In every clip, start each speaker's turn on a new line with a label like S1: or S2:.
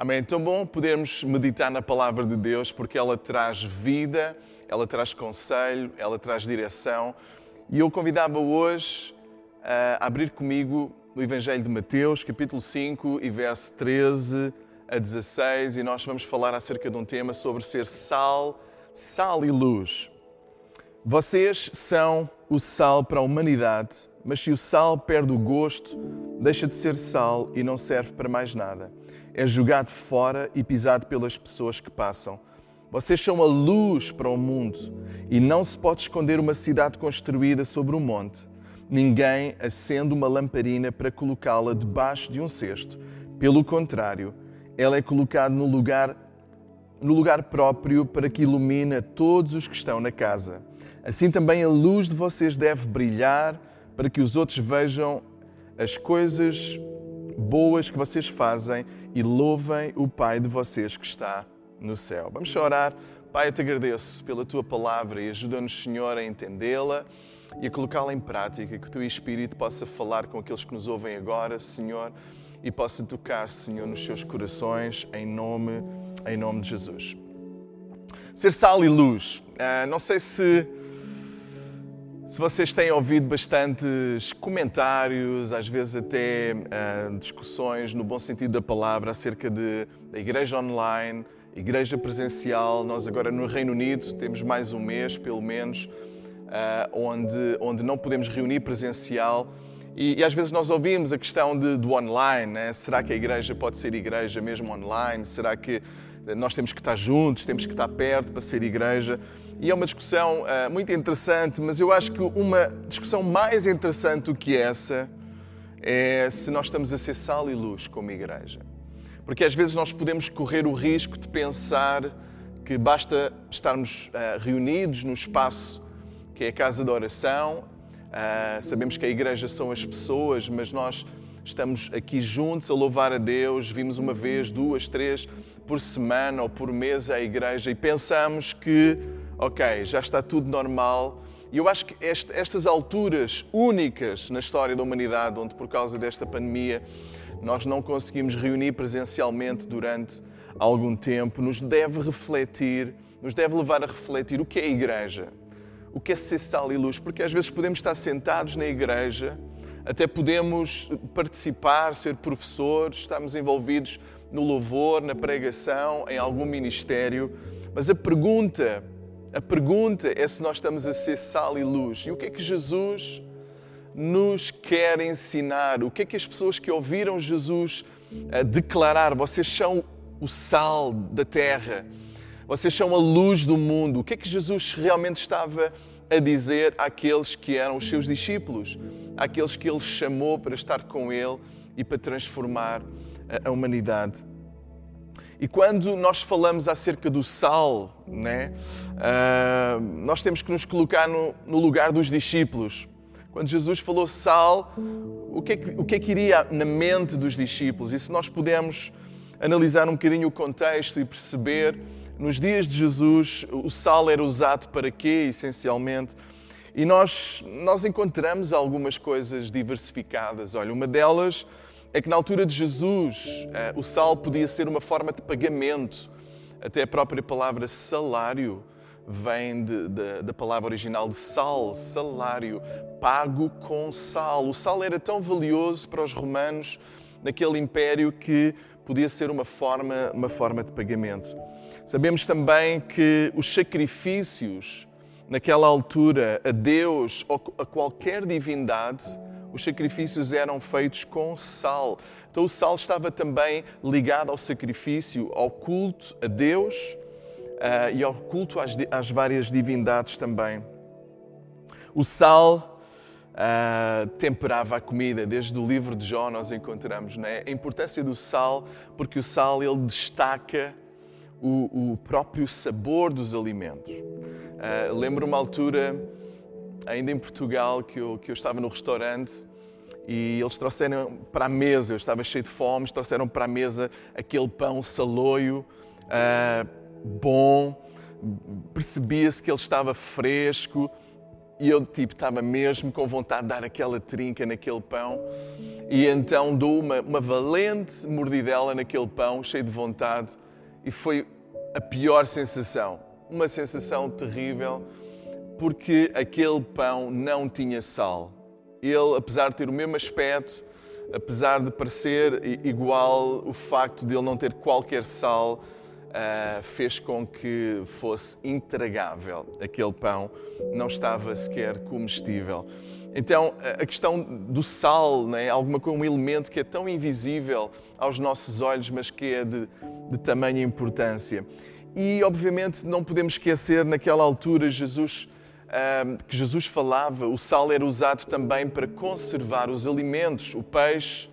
S1: Amém. Tão bom podermos meditar na palavra de Deus porque ela traz vida, ela traz conselho, ela traz direção. E eu convidava hoje a abrir comigo no Evangelho de Mateus, capítulo 5 e verso 13 a 16, e nós vamos falar acerca de um tema sobre ser sal, sal e luz. Vocês são o sal para a humanidade, mas se o sal perde o gosto, deixa de ser sal e não serve para mais nada. É jogado fora e pisado pelas pessoas que passam. Vocês são a luz para o mundo e não se pode esconder uma cidade construída sobre um monte. Ninguém acende uma lamparina para colocá-la debaixo de um cesto. Pelo contrário, ela é colocada no lugar, no lugar próprio para que ilumine todos os que estão na casa. Assim também a luz de vocês deve brilhar para que os outros vejam as coisas boas que vocês fazem e louvem o Pai de vocês que está no céu. Vamos orar. Pai, eu te agradeço pela tua palavra e ajuda-nos, Senhor, a entendê-la e a colocá-la em prática, que o teu Espírito possa falar com aqueles que nos ouvem agora, Senhor, e possa tocar, Senhor, nos seus corações, em nome, em nome de Jesus. Ser sal e luz. Uh, não sei se, se vocês têm ouvido bastantes comentários, às vezes até uh, discussões, no bom sentido da palavra, acerca de, da igreja online, igreja presencial. Nós agora no Reino Unido temos mais um mês, pelo menos, uh, onde, onde não podemos reunir presencial e, e, às vezes nós ouvimos a questão de, do online, né? será que a igreja pode ser igreja mesmo online? Será que nós temos que estar juntos, temos que estar perto para ser igreja? E é uma discussão uh, muito interessante, mas eu acho que uma discussão mais interessante do que essa é se nós estamos a ser sal e luz como igreja. Porque às vezes nós podemos correr o risco de pensar que basta estarmos uh, reunidos no espaço que é a casa de oração, Uh, sabemos que a igreja são as pessoas, mas nós estamos aqui juntos a louvar a Deus. Vimos uma vez, duas, três por semana ou por mês à igreja e pensamos que, ok, já está tudo normal. E eu acho que este, estas alturas únicas na história da humanidade, onde por causa desta pandemia nós não conseguimos reunir presencialmente durante algum tempo, nos deve refletir, nos deve levar a refletir o que é a igreja o que é ser sal e luz, porque às vezes podemos estar sentados na igreja, até podemos participar, ser professores, estamos envolvidos no louvor, na pregação, em algum ministério, mas a pergunta, a pergunta é se nós estamos a ser sal e luz. E o que é que Jesus nos quer ensinar? O que é que as pessoas que ouviram Jesus eh, declarar? Vocês são o sal da terra. Vocês são a luz do mundo. O que é que Jesus realmente estava a dizer àqueles que eram os seus discípulos, àqueles que ele chamou para estar com ele e para transformar a humanidade? E quando nós falamos acerca do sal, né, uh, nós temos que nos colocar no, no, lugar dos discípulos. Quando Jesus falou sal, o que, é que, o que é que iria na mente dos discípulos? E se nós pudermos analisar um bocadinho o contexto e perceber nos dias de Jesus, o sal era usado para quê, essencialmente? E nós, nós encontramos algumas coisas diversificadas. Olha, uma delas é que na altura de Jesus, eh, o sal podia ser uma forma de pagamento. Até a própria palavra salário vem de, de, da palavra original de sal, salário, pago com sal. O sal era tão valioso para os romanos naquele império que podia ser uma forma, uma forma de pagamento. Sabemos também que os sacrifícios, naquela altura, a Deus ou a qualquer divindade, os sacrifícios eram feitos com sal. Então o sal estava também ligado ao sacrifício, ao culto a Deus uh, e ao culto às, às, várias divindades também. O sal uh, temperava a comida. Desde o livro de Jó nós encontramos né? a importância do sal, porque o sal ele destaca o, o próprio sabor dos alimentos. Uh, lembro uma altura, ainda em Portugal, que eu, que eu estava no restaurante e eles trouxeram para a mesa, eu estava cheio de fome, trouxeram para a mesa aquele pão saloio, uh, bom, percebia-se que ele estava fresco e eu tipo estava mesmo com vontade de dar aquela trinca naquele pão. E então dou uma, uma valente mordidela naquele pão, cheio de vontade e foi a pior sensação, uma sensação terrível porque aquele pão não tinha sal. Ele, apesar de ter o mesmo aspecto, apesar de parecer igual, o facto de ele não ter qualquer sal uh, fez com que fosse intragável. Aquele pão não estava sequer comestível. Então, a questão do sal, né, alguma um elemento que é tão invisível aos nossos olhos, mas que é de, de tamanha importância. E, obviamente, não podemos esquecer, naquela altura, Jesus que Jesus falava, o sal era usado também para conservar os alimentos, o peixe,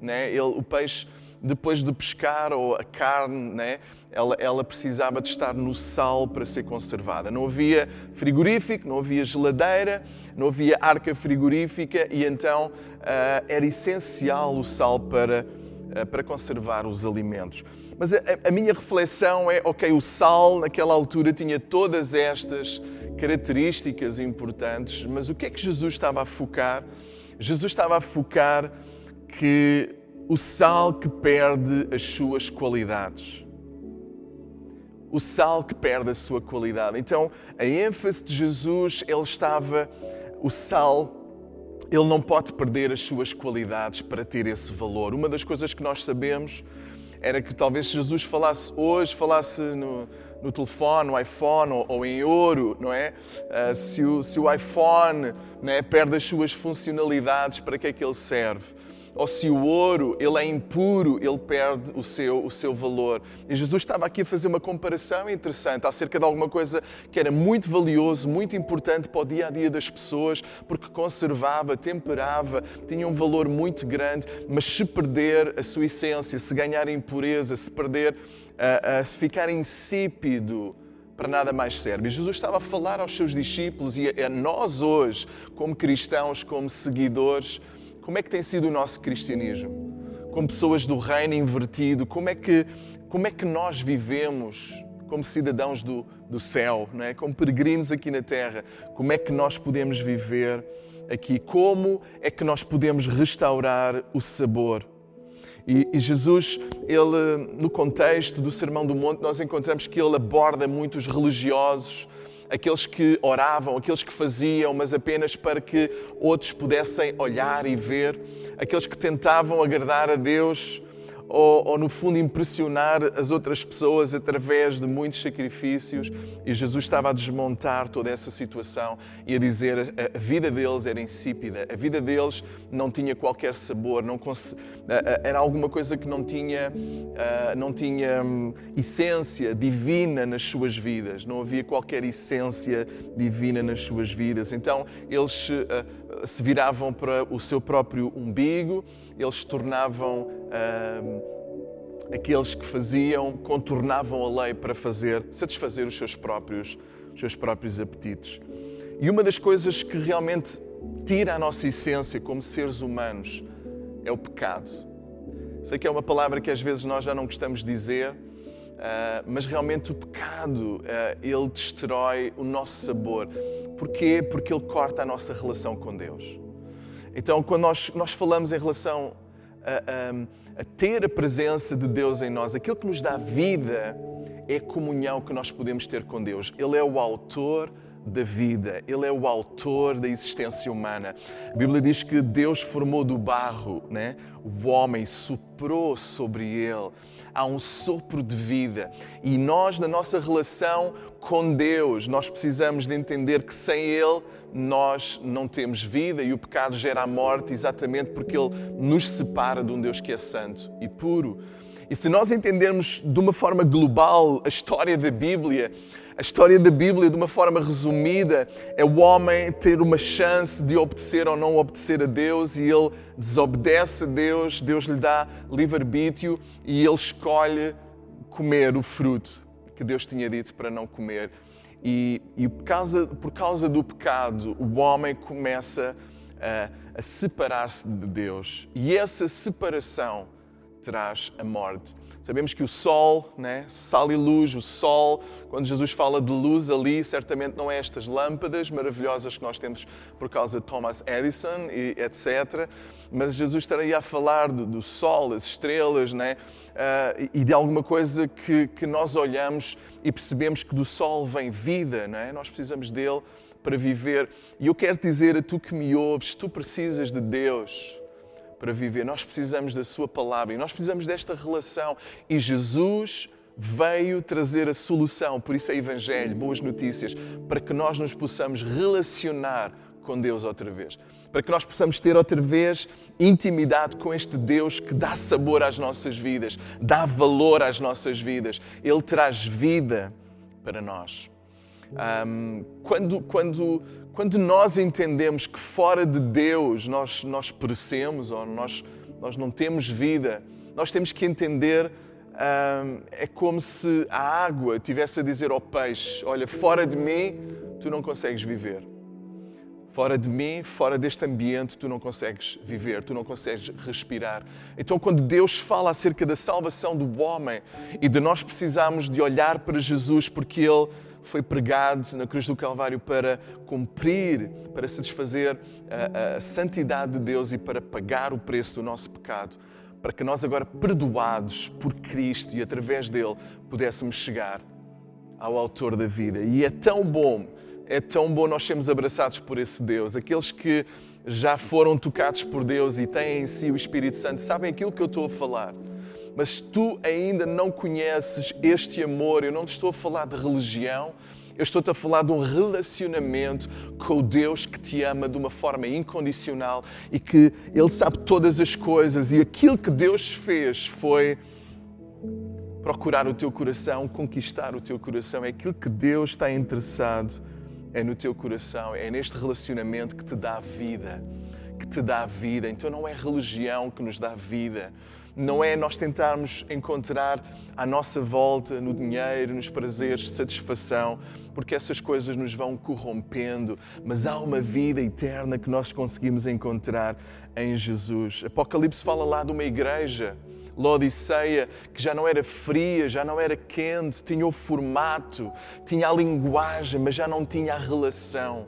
S1: né? Ele, o peixe depois de pescar ou a carne, né? ela, ela precisava de estar no sal para ser conservada. Não havia frigorífico, não havia geladeira, não havia arca frigorífica e então uh, era essencial o sal para, para conservar os alimentos. Mas a, a minha reflexão é, ok, o sal naquela altura tinha todas estas características importantes, mas o que é que Jesus estava a focar? Jesus estava a focar que o sal que perde as suas qualidades. O sal que perde a sua qualidade. Então, a ênfase de Jesus, ele estava, o sal, ele não pode perder as suas qualidades para ter esse valor. Uma das coisas que nós sabemos era que talvez Jesus falasse hoje, falasse no, no telefone, no iPhone ou, ou em ouro, não é? Uh, se, o, se o iPhone é, perde as suas funcionalidades, para que é que ele serve? Ou se o ouro ele é impuro, ele perde o seu, o seu valor. E Jesus estava aqui a fazer uma comparação interessante acerca de alguma coisa que era muito valioso, muito importante para o dia a dia das pessoas, porque conservava, temperava, tinha um valor muito grande, mas se perder a sua essência, se ganhar impureza, se perder a, a se ficar insípido, para nada mais serve. E Jesus estava a falar aos seus discípulos e a, a nós hoje, como cristãos, como seguidores, como é que tem sido o nosso cristianismo? Como pessoas do reino invertido, como é que, como é que nós vivemos como cidadãos do, do céu, não é? como peregrinos aqui na terra? Como é que nós podemos viver aqui? Como é que nós podemos restaurar o sabor? E, e, Jesus, ele, no contexto do Sermão do Monte, nós encontramos que ele aborda muitos religiosos, aqueles que oravam, aqueles que faziam, mas apenas para que outros pudessem olhar e ver, aqueles que tentavam agradar a Deus ou, ou, no fundo, impressionar as outras pessoas através de muitos sacrifícios. E Jesus estava a desmontar toda essa situação e a dizer a, vida deles era insípida, a vida deles não tinha qualquer sabor, não era alguma coisa que não tinha, não tinha hum, essência divina nas suas vidas, não havia qualquer essência divina nas suas vidas. Então, eles se viravam para o seu próprio umbigo, eles tornavam uh, aqueles que faziam, contornavam a lei para fazer, satisfazer os seus próprios, os seus próprios apetites. E uma das coisas que realmente tira a nossa essência como seres humanos é o pecado. Sei que é uma palavra que às vezes nós já não gostamos de dizer, Uh, mas realmente o pecado, uh, ele destrói o nosso sabor. Porquê? Porque ele corta a nossa relação com Deus. Então, quando nós, nós falamos em relação a, a, a ter a presença de Deus em nós, aquilo que nos dá vida é a comunhão que nós podemos ter com Deus. Ele é o autor da vida, Ele é o autor da existência humana. A Bíblia diz que Deus formou do barro, né? o homem soprou sobre ele há um sopro de vida. E nós, na nossa relação com Deus, nós precisamos de entender que sem Ele nós não temos vida e o pecado gera a morte exatamente porque Ele nos separa de um Deus que é santo e puro. E se nós entendermos de uma forma global a história da Bíblia, a história da Bíblia, de uma forma resumida, é o homem ter uma chance de obedecer ou não obedecer a Deus e ele desobedece a Deus, Deus lhe dá livre-arbítrio e ele escolhe comer o fruto que Deus tinha dito para não comer. E, e por, causa, por causa do pecado, o homem começa a, a separar-se de Deus. E essa separação traz a morte. Sabemos que o sol, né, sal e luz, o sol, quando Jesus fala de luz ali, certamente não é estas lâmpadas maravilhosas que nós temos por causa de Thomas Edison e etc. Mas Jesus estaria a falar do, do sol, das estrelas, né, uh, e de alguma coisa que, que nós olhamos e percebemos que do sol vem vida, né? nós precisamos dele para viver. E eu quero dizer a tu que me ouves, tu precisas de Deus para viver. Nós precisamos da Sua palavra e nós precisamos desta relação. E Jesus veio trazer a solução, por isso é Evangelho, boas notícias, para que nós nos possamos relacionar com Deus outra vez. Para que nós possamos ter outra vez intimidade com este Deus que dá sabor às nossas vidas, dá valor às nossas vidas. Ele traz vida para nós. Um, quando, quando, quando nós entendemos que fora de Deus nós, nós perecemos ou nós, nós não temos vida, nós temos que entender um, é como se a água tivesse a dizer ao peixe: Olha, fora de mim tu não consegues viver. Fora de mim, fora deste ambiente, tu não consegues viver, tu não consegues respirar. Então, quando Deus fala acerca da salvação do homem e de nós precisarmos de olhar para Jesus porque Ele foi pregado na cruz do Calvário para cumprir, para satisfazer a, a santidade de Deus e para pagar o preço do nosso pecado, para que nós, agora perdoados por Cristo e através dele, pudéssemos chegar ao Autor da vida. E é tão bom, é tão bom nós sermos abraçados por esse Deus. Aqueles que já foram tocados por Deus e têm em si o Espírito Santo sabem aquilo que eu estou a falar mas tu ainda não conheces este amor, eu não te estou a falar de religião, eu estou-te a falar de um relacionamento com o Deus que te ama de uma forma incondicional e que Ele sabe todas as coisas e aquilo que Deus fez foi procurar o teu coração, conquistar o teu coração. É aquilo que Deus está interessado, é no teu coração, é neste relacionamento que te dá vida, que te dá vida. Então não é religião que nos dá vida, não é nós tentarmos encontrar à nossa volta, no dinheiro, nos prazeres, satisfação, porque essas coisas nos vão corrompendo, mas há uma vida eterna que nós conseguimos encontrar em Jesus. Apocalipse fala lá de uma igreja, Laodiceia, que já não era fria, já não era quente, tinha o formato, tinha a linguagem, mas já não tinha a relação.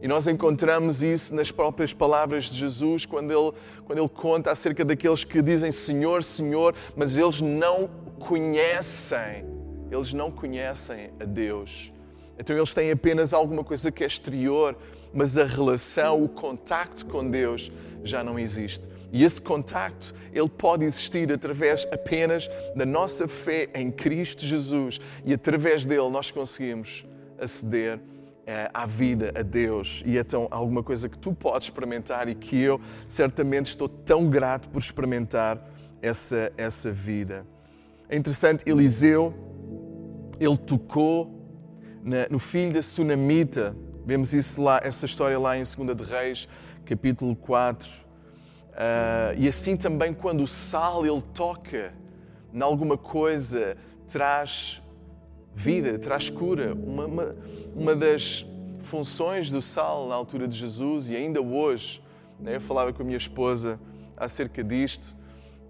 S1: E nós encontramos isso nas próprias palavras de Jesus, quando ele, quando ele conta acerca daqueles que dizem Senhor, Senhor, mas eles não conhecem, eles não conhecem a Deus. Então eles têm apenas alguma coisa que é exterior, mas a relação, o contacto com Deus já não existe. E esse contacto, ele pode existir através apenas da nossa fé em Cristo Jesus e através dele nós conseguimos aceder é, à vida, a Deus. E então alguma coisa que tu podes experimentar e que eu certamente estou tão grato por experimentar essa, essa vida. É interessante, Eliseu, ele tocou na, no filho da Sunamita. Vemos isso lá, essa história lá em 2 de Reis, capítulo 4. Uh, e assim também quando o sal ele toca em alguma coisa, traz vida, traz cura. Uma, uma, uma das funções do sal na altura de Jesus e ainda hoje, né, eu falava com a minha esposa acerca disto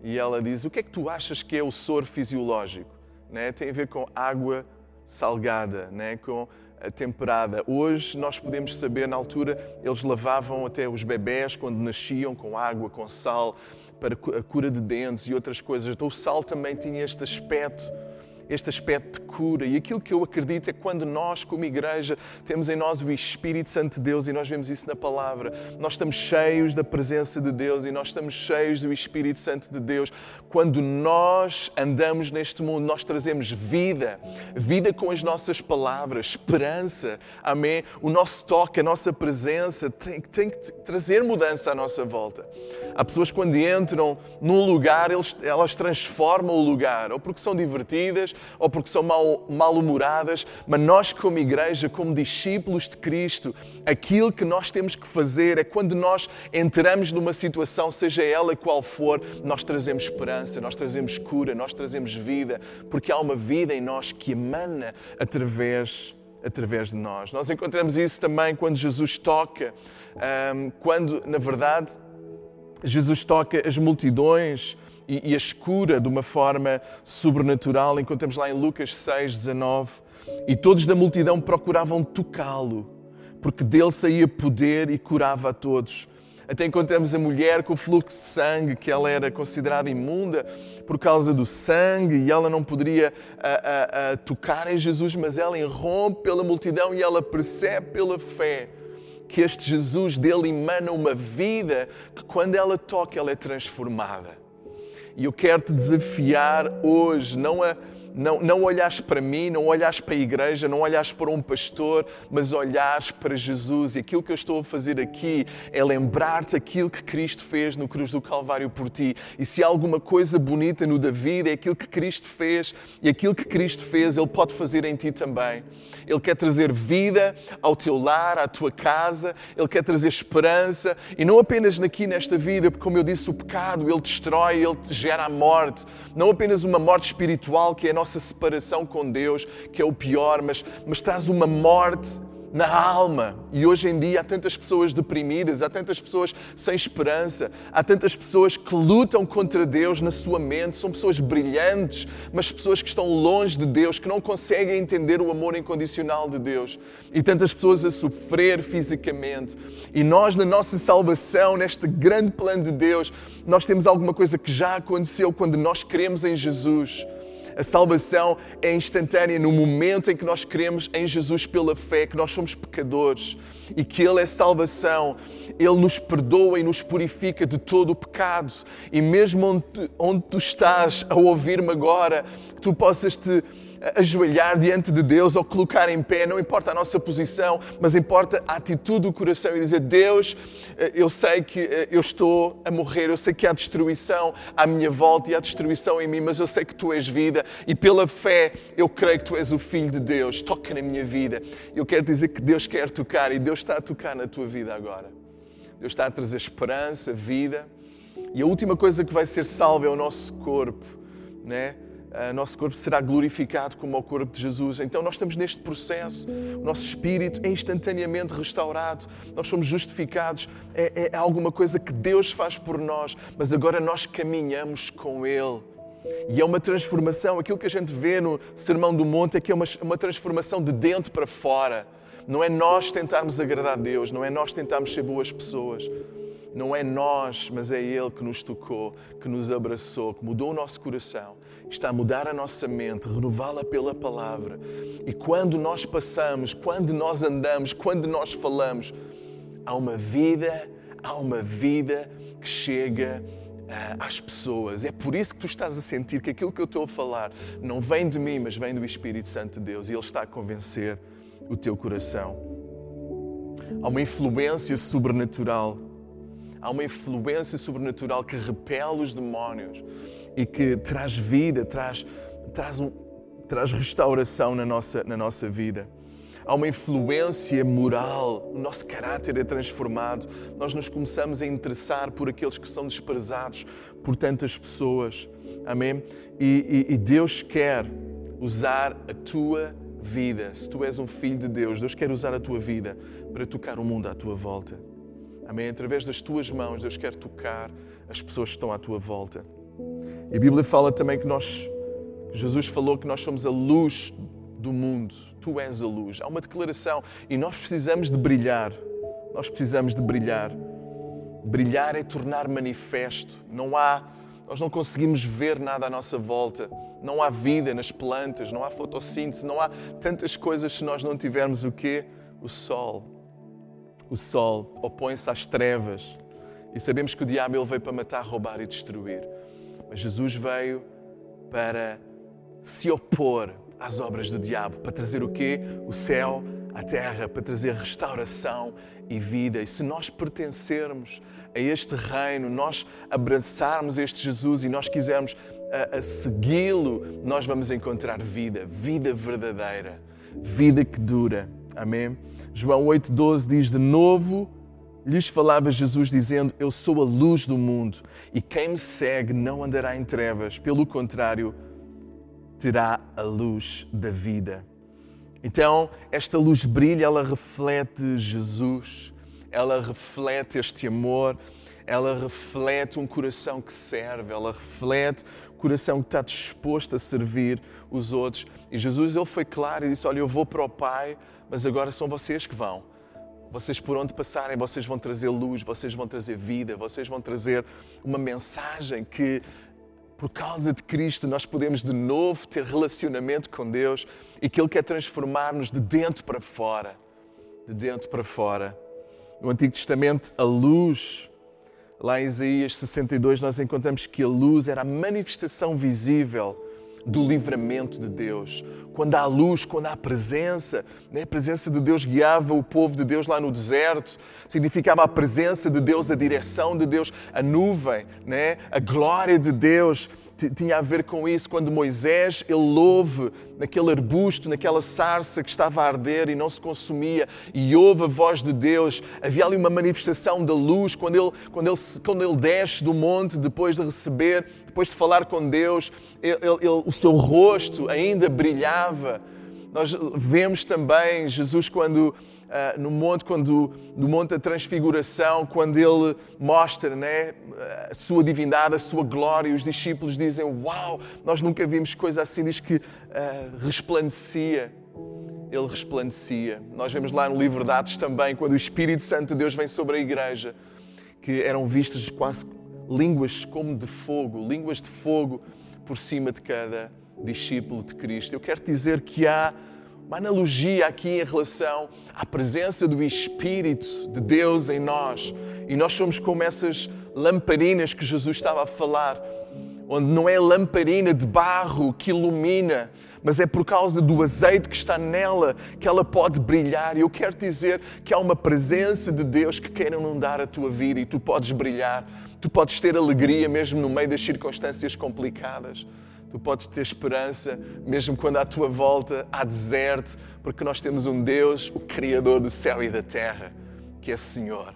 S1: e ela diz: O que é que tu achas que é o soro fisiológico? Né? Tem a ver com água salgada, né? com temperada. Hoje nós podemos saber, na altura, eles lavavam até os bebés quando nasciam com água, com sal, para a cura de dentes e outras coisas. Então o sal também tinha este aspecto este aspecto de cura. E aquilo que eu acredito é quando nós, como igreja, temos em nós o Espírito Santo de Deus e nós vemos isso na palavra, nós estamos cheios da presença de Deus e nós estamos cheios do Espírito Santo de Deus. Quando nós andamos neste mundo, nós trazemos vida, vida com as nossas palavras, esperança, amém? O nosso toque, a nossa presença tem, tem que trazer mudança à nossa volta. Há pessoas quando entram num lugar, eles, elas transformam o lugar, ou porque são divertidas, ou porque são mal-humoradas, mal mas nós, como igreja, como discípulos de Cristo, aquilo que nós temos que fazer é quando nós entramos numa situação, seja ela qual for, nós trazemos esperança, nós trazemos cura, nós trazemos vida, porque há uma vida em nós que emana através através de nós. Nós encontramos isso também quando Jesus toca, quando, na verdade, Jesus toca as multidões e, e as cura de uma forma sobrenatural. Encontramos lá em Lucas 6, 19. E todos da multidão procuravam tocá-lo, porque dele saía poder e curava a todos. Até encontramos a mulher com o fluxo de sangue, que ela era considerada imunda por causa do sangue e ela não poderia a, a, a tocar em Jesus, mas ela irrompe pela multidão e ela percebe pela fé que este Jesus dele emana uma vida que quando ela toca, ela é transformada. E eu quero te desafiar hoje, não a não, não olhares para mim, não olhares para a igreja, não olhares para um pastor, mas olhares para Jesus. E aquilo que eu estou a fazer aqui é lembrar-te aquilo que Cristo fez no cruz do Calvário por ti. E se há alguma coisa bonita no David, é aquilo que Cristo fez. E aquilo que Cristo fez, Ele pode fazer em ti também. Ele quer trazer vida ao teu lar, à tua casa. Ele quer trazer esperança. E não apenas aqui nesta vida, porque, como eu disse, o pecado, ele destrói, ele gera a morte. Não apenas uma morte espiritual, que é a nossa nossa separação com Deus, que é o pior, mas, mas traz uma morte na alma. E hoje em dia há tantas pessoas deprimidas, há tantas pessoas sem esperança, há tantas pessoas que lutam contra Deus na sua mente. São pessoas brilhantes, mas pessoas que estão longe de Deus, que não conseguem entender o amor incondicional de Deus. E tantas pessoas a sofrer fisicamente. E nós, na nossa salvação, neste grande plano de Deus, nós temos alguma coisa que já aconteceu quando nós cremos em Jesus. A salvação é instantânea no momento em que nós cremos em Jesus pela fé, que nós somos pecadores e que Ele é salvação. Ele nos perdoa e nos purifica de todo o pecado. E mesmo onde, onde tu estás a ouvir-me agora, que tu possas te ajoelhar diante de Deus ou colocar em pé, não importa a nossa posição, mas importa a atitude do coração e dizer: Deus, eh, eu sei que eh, eu estou a morrer, eu sei que há destruição à minha volta e há destruição em mim, mas eu sei que tu és vida e pela fé eu creio que tu és o Filho de Deus. Toca na minha vida. Eu quero dizer que Deus quer tocar e Deus está a tocar na tua vida agora. Deus está a trazer esperança, vida. E a última coisa que vai ser salva é o nosso corpo, né? O nosso corpo será glorificado como o corpo de Jesus. Então nós estamos neste processo. O nosso espírito é instantaneamente restaurado. Nós somos justificados. É, é alguma coisa que Deus faz por nós, mas agora nós caminhamos com Ele. E é uma transformação. Aquilo que a gente vê no Sermão do Monte é que é uma, uma transformação de dentro para fora. Não é nós tentarmos agradar a Deus, não é nós tentarmos ser boas pessoas. Não é nós, mas é Ele que nos tocou, que nos abraçou, que mudou o nosso coração está a mudar a nossa mente, renová-la pela palavra. E quando nós passamos, quando nós andamos, quando nós falamos, há uma vida, há uma vida que chega uh, às pessoas. É por isso que tu estás a sentir que aquilo que eu estou a falar não vem de mim, mas vem do Espírito Santo de Deus e Ele está a convencer o teu coração. Há uma influência sobrenatural. Há uma influência sobrenatural que repele os demónios e que traz vida, traz, traz, um, traz restauração na nossa, na nossa vida. Há uma influência moral, o nosso caráter é transformado, nós nos começamos a interessar por aqueles que são desprezados por tantas pessoas. Amém? E, e, e Deus quer usar a tua vida. Se tu és um filho de Deus, Deus quer usar a tua vida para tocar o mundo à tua volta. Amém? Através das tuas mãos, Deus quer tocar as pessoas que estão à tua volta. E a Bíblia fala também que nós, Jesus falou que nós somos a luz do mundo. Tu és a luz. Há uma declaração e nós precisamos de brilhar. Nós precisamos de brilhar. Brilhar é tornar manifesto. Não há, nós não conseguimos ver nada à nossa volta. Não há vida nas plantas, não há fotossíntese, não há tantas coisas se nós não tivermos o quê? O sol. O sol opõe-se às trevas. E sabemos que o diabo ele veio para matar, roubar e destruir. Mas Jesus veio para se opor às obras do diabo, para trazer o quê? O céu, a terra, para trazer restauração e vida. E se nós pertencermos a este reino, nós abraçarmos este Jesus e nós quisermos a, a segui-lo, nós vamos encontrar vida, vida verdadeira, vida que dura. Amém? João 8,12 diz: De novo lhes falava Jesus dizendo: Eu sou a luz do mundo e quem me segue não andará em trevas, pelo contrário, terá a luz da vida. Então, esta luz brilha, ela reflete Jesus, ela reflete este amor, ela reflete um coração que serve, ela reflete um coração que está disposto a servir os outros. E Jesus ele foi claro e disse: Olha, eu vou para o Pai, mas agora são vocês que vão. Vocês por onde passarem, vocês vão trazer luz, vocês vão trazer vida, vocês vão trazer uma mensagem que, por causa de Cristo, nós podemos de novo ter relacionamento com Deus e que Ele quer transformar-nos de dentro para fora. De dentro para fora. No Antigo Testamento, a luz Lá em Isaías 62, nós encontramos que a luz era a manifestação visível do livramento de Deus. Quando há luz, quando há presença, né? a presença de Deus guiava o povo de Deus lá no deserto, significava a presença de Deus, a direção de Deus, a nuvem, né? a glória de Deus tinha a ver com isso. Quando Moisés, ele louve naquele arbusto, naquela sarça que estava a arder e não se consumia, e ouve a voz de Deus, havia ali uma manifestação da luz. Quando ele, quando ele, quando ele desce do monte, depois de receber, depois de falar com Deus, ele, ele, o seu rosto ainda brilhava. Nós vemos também Jesus quando uh, no monte, quando, no monte da transfiguração, quando ele mostra né, a sua divindade, a sua glória, e os discípulos dizem: Uau, nós nunca vimos coisa assim, diz que uh, resplandecia. Ele resplandecia. Nós vemos lá no livro de Atos também, quando o Espírito Santo de Deus vem sobre a igreja, que eram vistas quase línguas como de fogo, línguas de fogo por cima de cada discípulo de Cristo. Eu quero dizer que há uma analogia aqui em relação à presença do Espírito de Deus em nós. E nós somos como essas lamparinas que Jesus estava a falar, onde não é lamparina de barro que ilumina, mas é por causa do azeite que está nela que ela pode brilhar. E eu quero dizer que há uma presença de Deus que quer inundar a tua vida e tu podes brilhar, tu podes ter alegria mesmo no meio das circunstâncias complicadas. Tu podes ter esperança mesmo quando à tua volta há deserto, porque nós temos um Deus, o Criador do céu e da terra, que é Senhor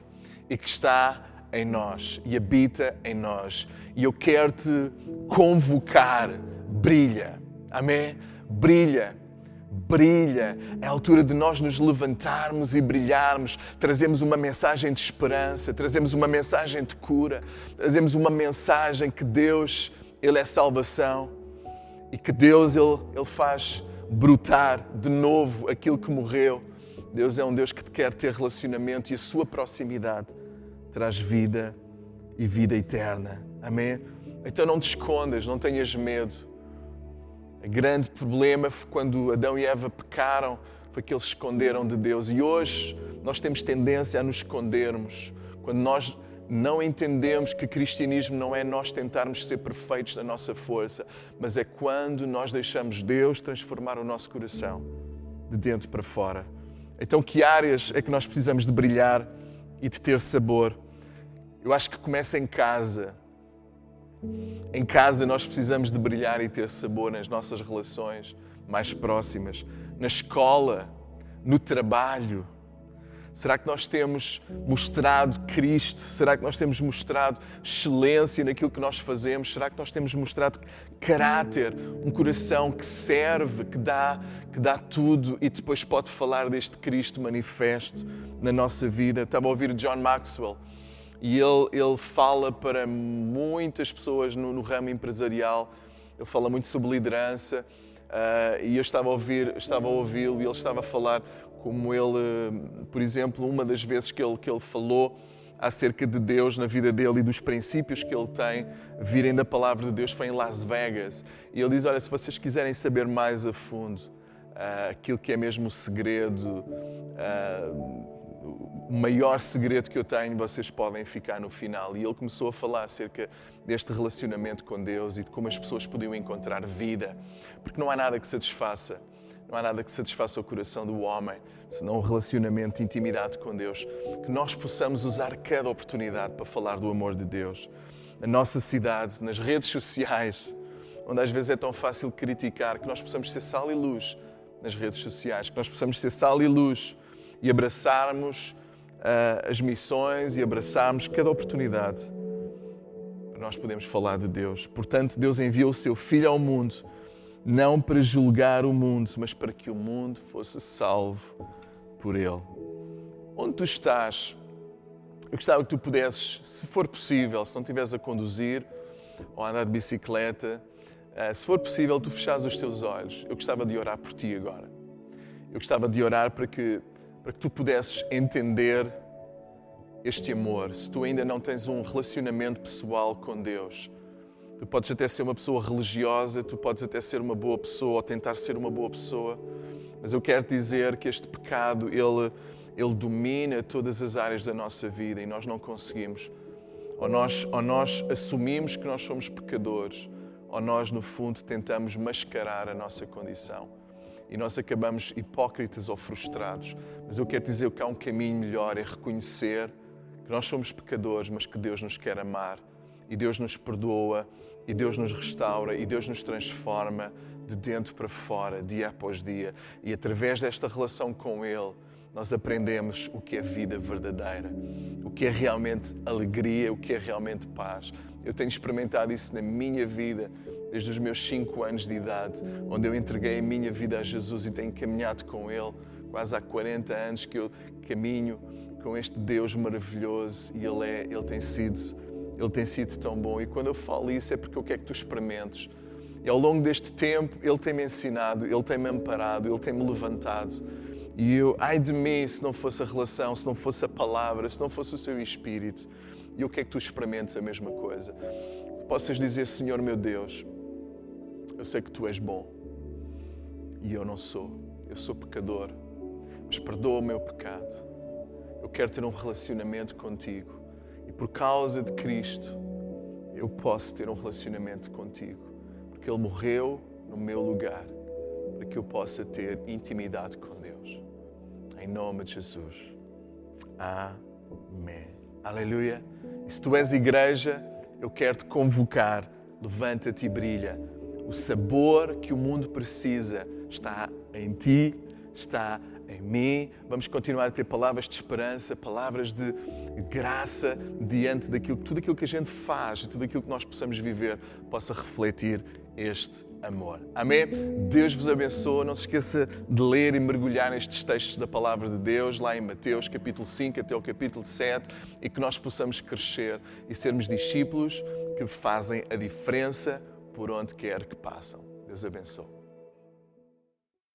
S1: e que está em nós e habita em nós. E eu quero te convocar, brilha, amém? Brilha, brilha. É a altura de nós nos levantarmos e brilharmos. Trazemos uma mensagem de esperança, trazemos uma mensagem de cura, trazemos uma mensagem que Deus, Ele é salvação e que Deus ele, ele faz brotar de novo aquilo que morreu. Deus é um Deus que quer ter relacionamento e a sua proximidade traz vida e vida eterna. Amém? Então não te escondas, não tenhas medo. O grande problema foi quando Adão e Eva pecaram, foi que eles se esconderam de Deus. E hoje nós temos tendência a nos escondermos. Quando nós não entendemos que cristianismo não é nós tentarmos ser perfeitos na nossa força, mas é quando nós deixamos Deus transformar o nosso coração de dentro para fora. Então, que áreas é que nós precisamos de brilhar e de ter sabor? Eu acho que começa em casa. Em casa nós precisamos de brilhar e ter sabor nas nossas relações mais próximas, na escola, no trabalho Será que nós temos mostrado Cristo? Será que nós temos mostrado excelência naquilo que nós fazemos? Será que nós temos mostrado caráter, um coração que serve, que dá, que dá tudo e depois pode falar deste Cristo manifesto na nossa vida? Estava a ouvir John Maxwell e ele, ele fala para muitas pessoas no, no ramo empresarial, ele fala muito sobre liderança. Uh, e eu estava a ouvir, estava a ouvi-lo e ele estava a falar como ele, por exemplo, uma das vezes que ele, que ele falou acerca de Deus na vida dele e dos princípios que ele tem virem da palavra de Deus foi em Las Vegas. E ele diz: Olha, se vocês quiserem saber mais a fundo uh, aquilo que é mesmo o segredo, uh, o maior segredo que eu tenho, vocês podem ficar no final. E ele começou a falar acerca deste relacionamento com Deus e de como as pessoas podiam encontrar vida, porque não há nada que satisfaça não há nada que satisfaça o coração do homem, senão um relacionamento de intimidade com Deus. Que nós possamos usar cada oportunidade para falar do amor de Deus. Na nossa cidade, nas redes sociais, onde às vezes é tão fácil criticar, que nós possamos ser sal e luz nas redes sociais, que nós possamos ser sal e luz e abraçarmos uh, as missões e abraçarmos cada oportunidade para nós podermos falar de Deus. Portanto, Deus enviou o seu Filho ao mundo não para julgar o mundo, mas para que o mundo fosse salvo por ele. Onde tu estás? eu gostava que tu pudesses, se for possível, se não estiveres a conduzir ou a andar de bicicleta, uh, se for possível, tu fechares os teus olhos. Eu gostava de orar por ti agora. Eu gostava de orar para que, para que tu pudesses entender este amor. Se tu ainda não tens um relacionamento pessoal com Deus, tu podes até ser uma pessoa religiosa, tu podes até ser uma boa pessoa ou tentar ser uma boa pessoa, mas eu quero dizer que este pecado, ele ele domina todas as áreas da nossa vida e nós não conseguimos. Ou nós, ou nós assumimos que nós somos pecadores, ou nós, no fundo, tentamos mascarar a nossa condição. E nós acabamos hipócritas ou frustrados. Mas eu quero dizer que há um caminho melhor, é reconhecer que nós somos pecadores, mas que Deus nos quer amar. E Deus nos perdoa, e Deus nos restaura, e Deus nos transforma de dentro para fora, dia após dia. E através desta relação com Ele, nós aprendemos o que é vida verdadeira, o que é realmente alegria, o que é realmente paz. Eu tenho experimentado isso na minha vida desde os meus cinco anos de idade, onde eu entreguei a minha vida a Jesus e tenho caminhado com Ele quase há 40 anos que eu caminho com este Deus maravilhoso e Ele, é, Ele, tem sido, Ele tem sido tão bom. E quando eu falo isso é porque eu quero que tu experimentes. E ao longo deste tempo Ele tem-me ensinado, Ele tem-me amparado, Ele tem-me levantado. E eu, ai de mim, se não fosse a relação, se não fosse a palavra, se não fosse o seu espírito. E eu quero que tu experimentes a mesma coisa. Possas dizer, Senhor meu Deus, eu sei que tu és bom e eu não sou. Eu sou pecador, mas perdoa o meu pecado. Eu quero ter um relacionamento contigo por causa de Cristo eu posso ter um relacionamento contigo, porque Ele morreu no meu lugar para que eu possa ter intimidade com em nome de Jesus. Amém. Aleluia. E se tu és igreja, eu quero te convocar. Levanta-te e brilha. O sabor que o mundo precisa está em ti, está em mim. Vamos continuar a ter palavras de esperança, palavras de graça diante daquilo, tudo aquilo que a gente faz e tudo aquilo que nós possamos viver possa refletir este amor. Amém? Deus vos abençoe. Não se esqueça de ler e mergulhar nestes textos da palavra de Deus, lá em Mateus, capítulo 5 até o capítulo 7, e que nós possamos crescer e sermos discípulos que fazem a diferença por onde quer que passam. Deus abençoe.